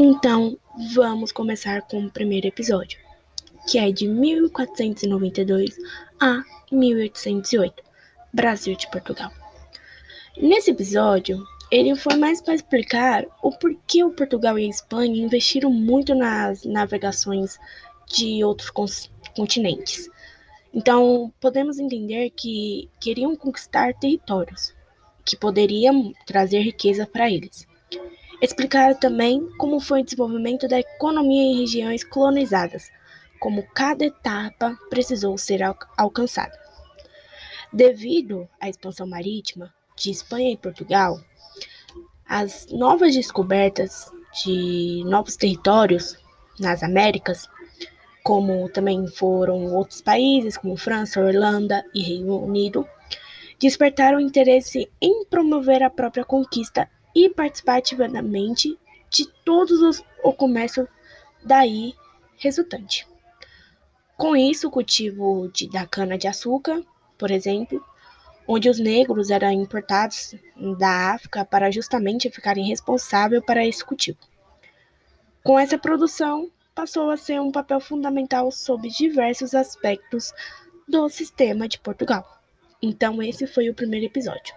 Então, vamos começar com o primeiro episódio, que é de 1492 a 1808, Brasil de Portugal. Nesse episódio, ele foi mais para explicar o porquê o Portugal e a Espanha investiram muito nas navegações de outros continentes. Então, podemos entender que queriam conquistar territórios que poderiam trazer riqueza para eles. Explicaram também como foi o desenvolvimento da economia em regiões colonizadas, como cada etapa precisou ser al alcançada. Devido à expansão marítima de Espanha e Portugal, as novas descobertas de novos territórios nas Américas, como também foram outros países como França, Irlanda e Reino Unido, despertaram interesse em promover a própria conquista e participar ativamente de todos os, o comércio daí resultante. Com isso, o cultivo de, da cana-de-açúcar, por exemplo, onde os negros eram importados da África para justamente ficarem responsáveis para esse cultivo. Com essa produção, passou a ser um papel fundamental sob diversos aspectos do sistema de Portugal. Então, esse foi o primeiro episódio.